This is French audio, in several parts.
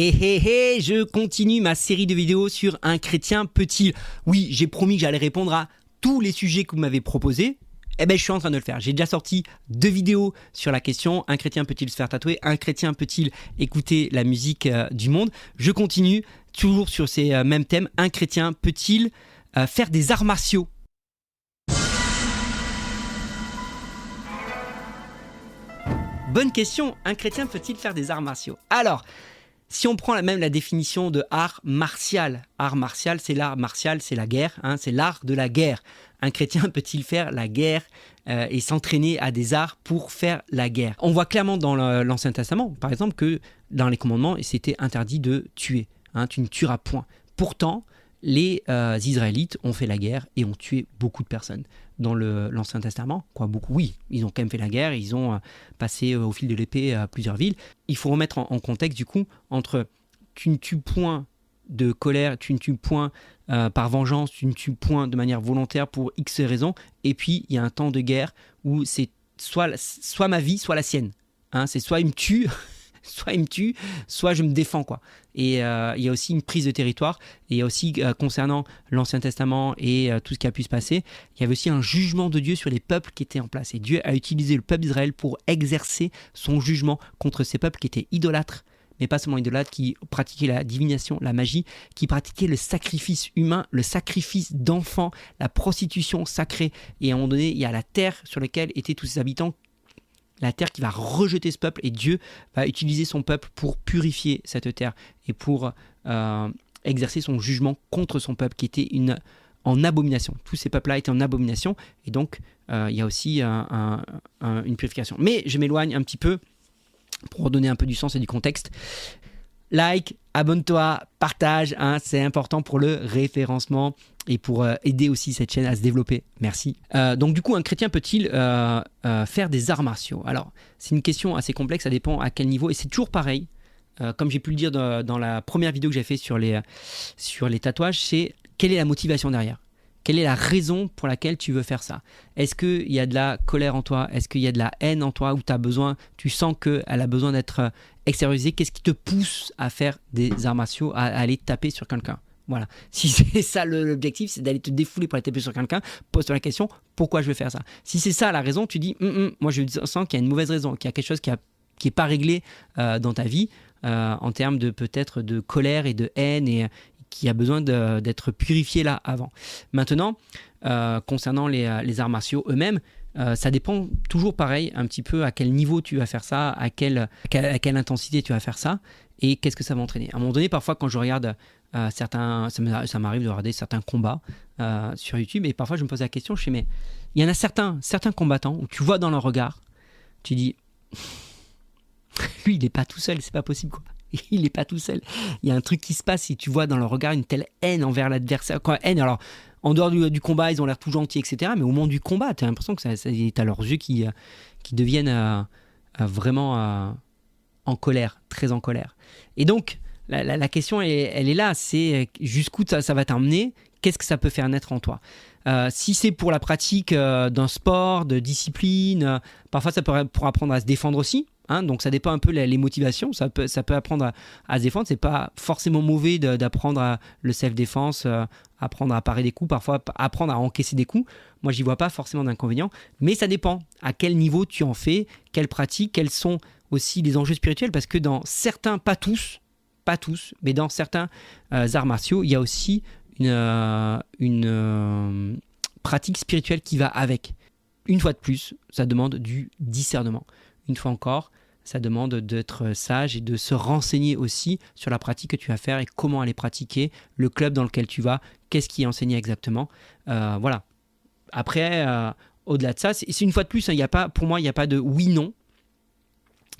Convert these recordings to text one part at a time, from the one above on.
Et hé hé, je continue ma série de vidéos sur un chrétien peut-il Oui, j'ai promis que j'allais répondre à tous les sujets que vous m'avez proposés. Eh ben, je suis en train de le faire. J'ai déjà sorti deux vidéos sur la question un chrétien peut-il se faire tatouer? Un chrétien peut-il écouter la musique euh, du monde? Je continue toujours sur ces euh, mêmes thèmes. Un chrétien peut-il euh, faire des arts martiaux? Bonne question. Un chrétien peut-il faire des arts martiaux? Alors, si on prend même la définition de art martial, art martial, c'est l'art martial, c'est la guerre, hein, c'est l'art de la guerre. Un chrétien peut-il faire la guerre euh, et s'entraîner à des arts pour faire la guerre? On voit clairement dans l'Ancien Testament, par exemple, que dans les commandements, c'était interdit de tuer. Hein, tu ne tueras point. Pourtant, les euh, Israélites ont fait la guerre et ont tué beaucoup de personnes dans l'Ancien Testament. Quoi, beaucoup, oui, ils ont quand même fait la guerre, ils ont euh, passé euh, au fil de l'épée à plusieurs villes. Il faut remettre en, contexte du coup entre tu ne tues point de colère, tu ne tues point par vengeance, tu ne tues point de manière volontaire pour X raisons, et puis il y a un temps de guerre où c'est soit, soit ma vie, soit la sienne. Hein, c'est soit il me tue, soit il me tue, soit je me défends quoi. Et euh, il y a aussi une prise de territoire. Et aussi euh, concernant l'Ancien Testament et euh, tout ce qui a pu se passer, il y avait aussi un jugement de Dieu sur les peuples qui étaient en place. Et Dieu a utilisé le peuple d'Israël pour exercer son jugement contre ces peuples qui étaient idolâtres mais pas seulement idolâtres, qui pratiquaient la divination, la magie, qui pratiquaient le sacrifice humain, le sacrifice d'enfants, la prostitution sacrée. Et à un moment donné, il y a la terre sur laquelle étaient tous ces habitants la terre qui va rejeter ce peuple et Dieu va utiliser son peuple pour purifier cette terre et pour euh, exercer son jugement contre son peuple qui était en abomination. Tous ces peuples-là étaient en abomination et donc euh, il y a aussi une purification. Mais je m'éloigne un petit peu pour redonner un peu du sens et du contexte like, abonne-toi, partage, hein, c'est important pour le référencement et pour euh, aider aussi cette chaîne à se développer. Merci. Euh, donc du coup, un chrétien peut-il euh, faire des arts martiaux? Alors, c'est une question assez complexe, ça dépend à quel niveau, et c'est toujours pareil. comme j'ai pu le dire dans, la première vidéo que j'ai fait sur les, sur les tatouages, c'est quelle est la motivation derrière? Quelle est la raison pour laquelle tu veux faire ça? Est-ce qu'il y a de la colère en toi? Est-ce qu'il y a de la haine en toi Ou tu besoin, tu sens qu'elle a besoin d'être extériorisée? Qu'est-ce qui te pousse à faire des arts martiaux, à, aller taper sur quelqu'un? Voilà. Si c'est ça l'objectif, c'est d'aller te défouler pour aller taper sur quelqu'un, pose-toi la question pourquoi je veux faire ça? Si c'est ça la raison, tu dis hum, hum, moi je sens qu'il y a une mauvaise raison, qu'il y a quelque chose qui n'est pas réglé euh, dans ta vie euh, en termes de peut-être de colère et de haine et, qui a besoin d'être purifié là avant. Maintenant, euh, concernant les, arts martiaux eux-mêmes, ça dépend toujours pareil, un petit peu à quel niveau tu vas faire ça, à quelle, à quelle, intensité tu vas faire ça, et qu'est-ce que ça va entraîner. À un moment donné, parfois, quand je regarde certains, ça m'arrive de regarder certains combats sur YouTube, et parfois je me pose la question, je sais, mais il y en a certains, certains combattants où tu vois dans leur regard, tu dis, lui, il n'est pas tout seul, c'est pas possible, quoi. il n'est pas tout seul. Il y a un truc qui se passe si tu vois dans leur regard une telle haine envers l'adversaire. Quoi, haine, alors, en dehors du, combat, ils ont l'air tout gentils, etc. Mais au moment du combat, tu as l'impression que ça, à leurs yeux qui, euh, qui deviennent euh, euh, vraiment en colère, très en colère. Et donc, la, question, elle, elle, est là c'est jusqu'où ça, va t'emmener Qu'est-ce que ça peut faire naître en toi? Si c'est pour la pratique d'un sport, de discipline, parfois ça peut pour apprendre à se défendre aussi. Hein, donc ça dépend un peu les, motivations. Ça peut, apprendre à, se défendre. C'est pas forcément mauvais d'apprendre le self-défense, euh, apprendre à parer des coups, parfois apprendre à encaisser des coups. Moi, j'y vois pas forcément d'inconvénient. Mais ça dépend à quel niveau tu en fais, quelles pratiques, quels sont aussi les enjeux spirituels. Parce que dans certains, pas tous, pas tous, mais dans certains euh, arts martiaux, il y a aussi une, euh, une pratique spirituelle qui va avec. Une fois de plus, ça demande du discernement. Une fois encore, ça demande d'être sage et de se renseigner aussi sur la pratique que tu vas faire et comment aller pratiquer, le club dans lequel tu vas, qu'est-ce qui est enseigné exactement. Euh, voilà. Après, euh, au-delà de ça, c'est une fois de plus, hein, il y a pas, pour moi, il n'y a pas de oui-non.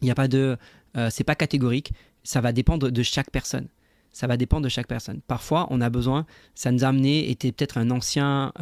Il n'y a pas de. Euh, c'est pas catégorique. Ça va dépendre de chaque personne. Ça va dépendre de chaque personne. Parfois, on a besoin. Ça nous a amené, était peut-être un ancien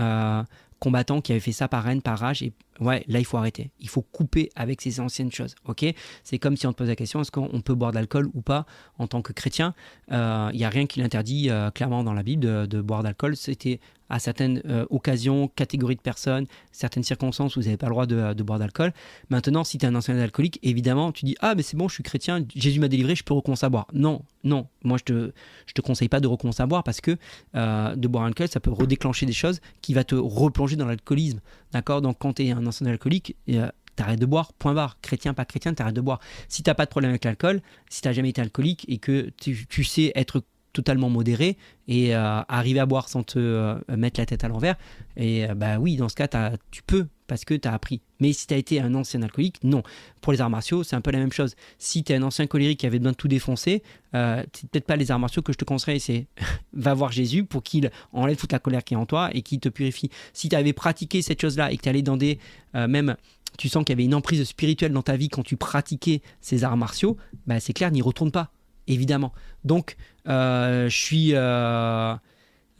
combattant qui avait fait ça par haine, par rage, et ouais, là, il faut arrêter. Il faut couper avec ces anciennes choses. Ok? C'est comme si on te pose la question est-ce qu'on peut boire de l'alcool ou pas en tant que chrétien? Il n'y a rien qui l'interdit clairement dans la Bible de, de boire d'alcool. C'était à certaines euh, occasions, catégories de personnes, certaines circonstances où vous n'avez pas le droit de, boire d'alcool. Maintenant, si tu es un ancien alcoolique, évidemment, tu dis Ah, mais c'est bon, je suis chrétien, Jésus m'a délivré, je peux recommencer à boire. Non, non, moi je te, je te conseille pas de recommencer à boire parce que euh, de boire un alcool, ça peut redéclencher des choses qui va te replonger dans l'alcoolisme. D'accord? Donc, quand tu es un alcoolique, euh, t'arrêtes de boire, point barre. Chrétien, pas chrétien, t'arrêtes de boire. Si t'as pas de problème avec l'alcool, si t'as jamais été alcoolique et que tu, sais être totalement modéré et euh, arriver à boire sans te euh, mettre la tête à l'envers. Et bah oui, dans ce cas, tu peux parce que tu as appris. Mais si tu as été un ancien alcoolique, non. Pour les arts martiaux, c'est un peu la même chose. Si tu es un ancien colérique qui avait besoin de tout défoncer, c'est peut-être pas les arts martiaux que je te conseille, c'est va voir Jésus pour qu'il enlève toute la colère qui est en toi et qu'il te purifie. Si tu avais pratiqué cette chose-là et que tu allais dans des... même tu sens qu'il y avait une emprise spirituelle dans ta vie quand tu pratiquais ces arts martiaux, bah c'est clair, n'y retourne pas évidemment. Donc, euh, je suis. Euh,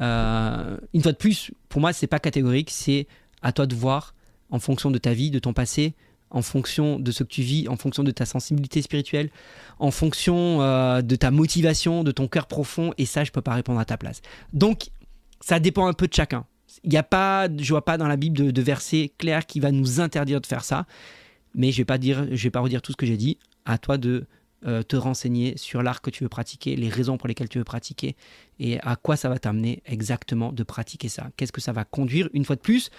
euh, une fois de plus, pour moi, c'est pas catégorique, c'est à toi de voir en fonction de ta vie, de ton passé, en fonction de ce que tu vis, en fonction de ta sensibilité spirituelle, en fonction de ta motivation, de ton cœur profond, et ça, je peux pas répondre à ta place. Donc, ça dépend un peu de chacun. Il n'y a pas, je vois pas dans la Bible de, de verset clair qui va nous interdire de faire ça, mais je vais pas dire, je vais pas redire tout ce que j'ai dit. À toi de euh, te renseigner sur l'art que tu veux pratiquer, les raisons pour lesquelles tu veux pratiquer et à quoi ça va t'amener exactement de pratiquer ça. Qu'est-ce que ça va conduire Une fois de plus,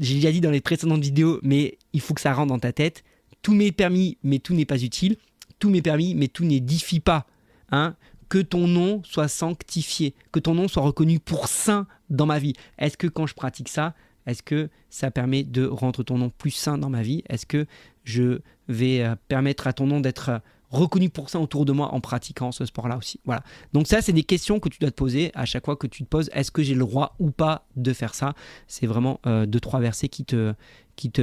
j'ai déjà dit dans les précédentes vidéos, mais il faut que ça rentre dans ta tête. Tout m'est permis, mais tout n'est pas utile. Tout m'est permis, mais tout n'édifie pas. Hein que ton nom soit sanctifié, que ton nom soit reconnu pour saint dans ma vie. Est-ce que quand je pratique ça, est-ce que ça permet de rendre ton nom plus saint dans ma vie? Est-ce que je vais euh, permettre à ton nom d'être euh, reconnu pour ça autour de moi en pratiquant ce sport-là aussi Voilà. Donc ça, c'est des questions que tu dois te poser à chaque fois que tu te poses. Est-ce que j'ai le droit ou pas de faire ça? C'est vraiment euh, deux, trois versets qui te,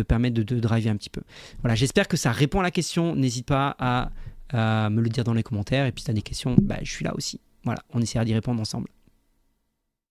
permettent de, de driver un petit peu. Voilà, j'espère que ça répond à la question. N'hésite pas à, me le dire dans les commentaires. Et puis si tu as des questions, bah, je suis là aussi. Voilà, on essaiera d'y répondre ensemble.